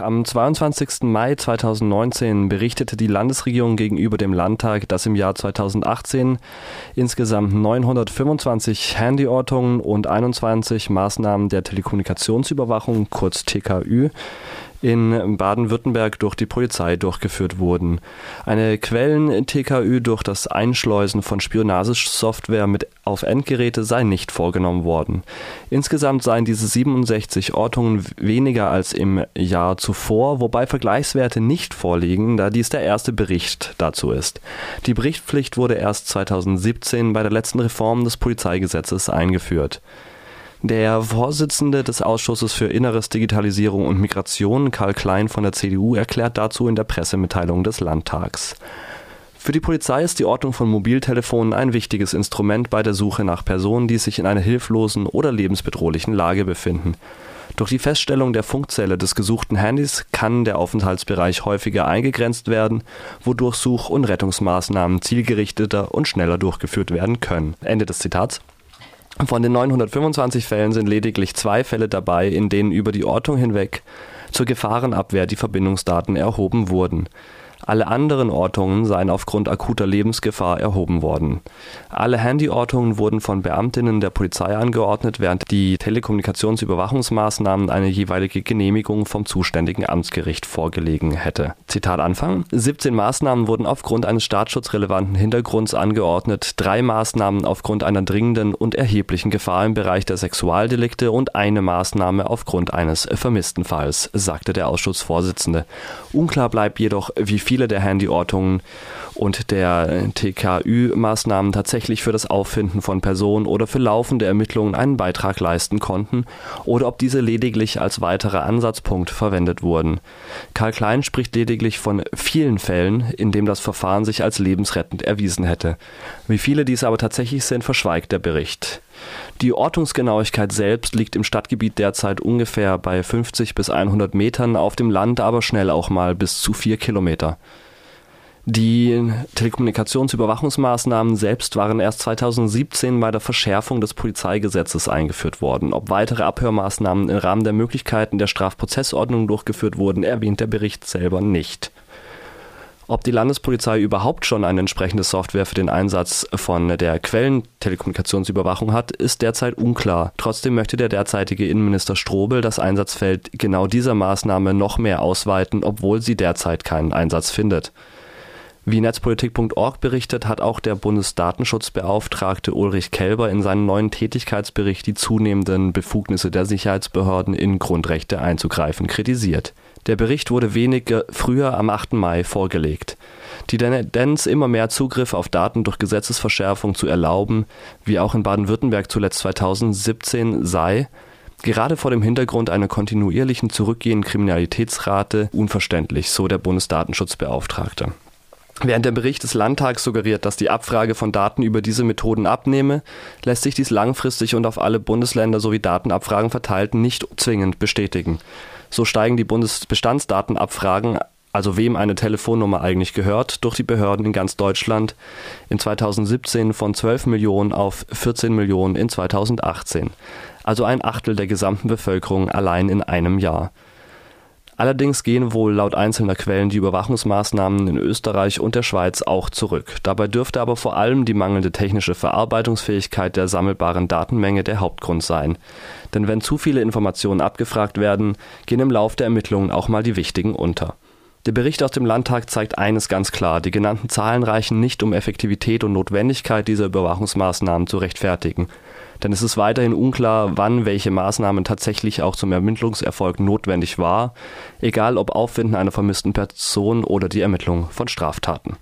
Am 22. Mai 2019 berichtete die Landesregierung gegenüber dem Landtag, dass im Jahr 2018 insgesamt 925 Handyortungen und 21 Maßnahmen der Telekommunikationsüberwachung, kurz TKÜ, in Baden-Württemberg durch die Polizei durchgeführt wurden. Eine Quellen-TKÜ durch das Einschleusen von Spionagesoftware mit auf Endgeräte sei nicht vorgenommen worden. Insgesamt seien diese 67 Ortungen weniger als im Jahr zuvor, wobei Vergleichswerte nicht vorliegen, da dies der erste Bericht dazu ist. Die Berichtspflicht wurde erst 2017 bei der letzten Reform des Polizeigesetzes eingeführt. Der Vorsitzende des Ausschusses für Inneres, Digitalisierung und Migration, Karl Klein von der CDU, erklärt dazu in der Pressemitteilung des Landtags. Für die Polizei ist die Ortung von Mobiltelefonen ein wichtiges Instrument bei der Suche nach Personen, die sich in einer hilflosen oder lebensbedrohlichen Lage befinden. Durch die Feststellung der Funkzelle des gesuchten Handys kann der Aufenthaltsbereich häufiger eingegrenzt werden, wodurch Such- und Rettungsmaßnahmen zielgerichteter und schneller durchgeführt werden können. Ende des Zitats. Von den 925 Fällen sind lediglich zwei Fälle dabei, in denen über die Ortung hinweg zur Gefahrenabwehr die Verbindungsdaten erhoben wurden alle anderen Ortungen seien aufgrund akuter Lebensgefahr erhoben worden. Alle Handyortungen wurden von Beamtinnen der Polizei angeordnet, während die Telekommunikationsüberwachungsmaßnahmen eine jeweilige Genehmigung vom zuständigen Amtsgericht vorgelegen hätte. Zitat Anfang: 17 Maßnahmen wurden aufgrund eines staatsschutzrelevanten Hintergrunds angeordnet, drei Maßnahmen aufgrund einer dringenden und erheblichen Gefahr im Bereich der Sexualdelikte und eine Maßnahme aufgrund eines Vermisstenfalls, sagte der Ausschussvorsitzende. Unklar bleibt jedoch, wie viele der Handyortungen und der TKÜ-Maßnahmen tatsächlich für das Auffinden von Personen oder für laufende Ermittlungen einen Beitrag leisten konnten oder ob diese lediglich als weiterer Ansatzpunkt verwendet wurden. Karl Klein spricht lediglich von vielen Fällen, in dem das Verfahren sich als lebensrettend erwiesen hätte. Wie viele dies aber tatsächlich sind, verschweigt der Bericht. Die Ortungsgenauigkeit selbst liegt im Stadtgebiet derzeit ungefähr bei 50 bis 100 Metern, auf dem Land aber schnell auch mal bis zu 4 Kilometer. Die Telekommunikationsüberwachungsmaßnahmen selbst waren erst 2017 bei der Verschärfung des Polizeigesetzes eingeführt worden. Ob weitere Abhörmaßnahmen im Rahmen der Möglichkeiten der Strafprozessordnung durchgeführt wurden, erwähnt der Bericht selber nicht. Ob die Landespolizei überhaupt schon eine entsprechende Software für den Einsatz von der Quellentelekommunikationsüberwachung hat, ist derzeit unklar. Trotzdem möchte der derzeitige Innenminister Strobel das Einsatzfeld genau dieser Maßnahme noch mehr ausweiten, obwohl sie derzeit keinen Einsatz findet. Wie Netzpolitik.org berichtet, hat auch der Bundesdatenschutzbeauftragte Ulrich Kelber in seinem neuen Tätigkeitsbericht die zunehmenden Befugnisse der Sicherheitsbehörden in Grundrechte einzugreifen kritisiert. Der Bericht wurde wenig früher am 8. Mai vorgelegt. Die Tendenz, immer mehr Zugriff auf Daten durch Gesetzesverschärfung zu erlauben, wie auch in Baden-Württemberg zuletzt 2017 sei, gerade vor dem Hintergrund einer kontinuierlichen zurückgehenden Kriminalitätsrate unverständlich, so der Bundesdatenschutzbeauftragte. Während der Bericht des Landtags suggeriert, dass die Abfrage von Daten über diese Methoden abnehme, lässt sich dies langfristig und auf alle Bundesländer sowie Datenabfragen verteilt nicht zwingend bestätigen. So steigen die Bundesbestandsdatenabfragen, also wem eine Telefonnummer eigentlich gehört, durch die Behörden in ganz Deutschland in 2017 von 12 Millionen auf 14 Millionen in 2018, also ein Achtel der gesamten Bevölkerung allein in einem Jahr. Allerdings gehen wohl laut einzelner Quellen die Überwachungsmaßnahmen in Österreich und der Schweiz auch zurück. Dabei dürfte aber vor allem die mangelnde technische Verarbeitungsfähigkeit der sammelbaren Datenmenge der Hauptgrund sein. Denn wenn zu viele Informationen abgefragt werden, gehen im Lauf der Ermittlungen auch mal die wichtigen unter. Der Bericht aus dem Landtag zeigt eines ganz klar, die genannten Zahlen reichen nicht, um Effektivität und Notwendigkeit dieser Überwachungsmaßnahmen zu rechtfertigen denn es ist weiterhin unklar, wann welche Maßnahmen tatsächlich auch zum Ermittlungserfolg notwendig war, egal ob Auffinden einer vermissten Person oder die Ermittlung von Straftaten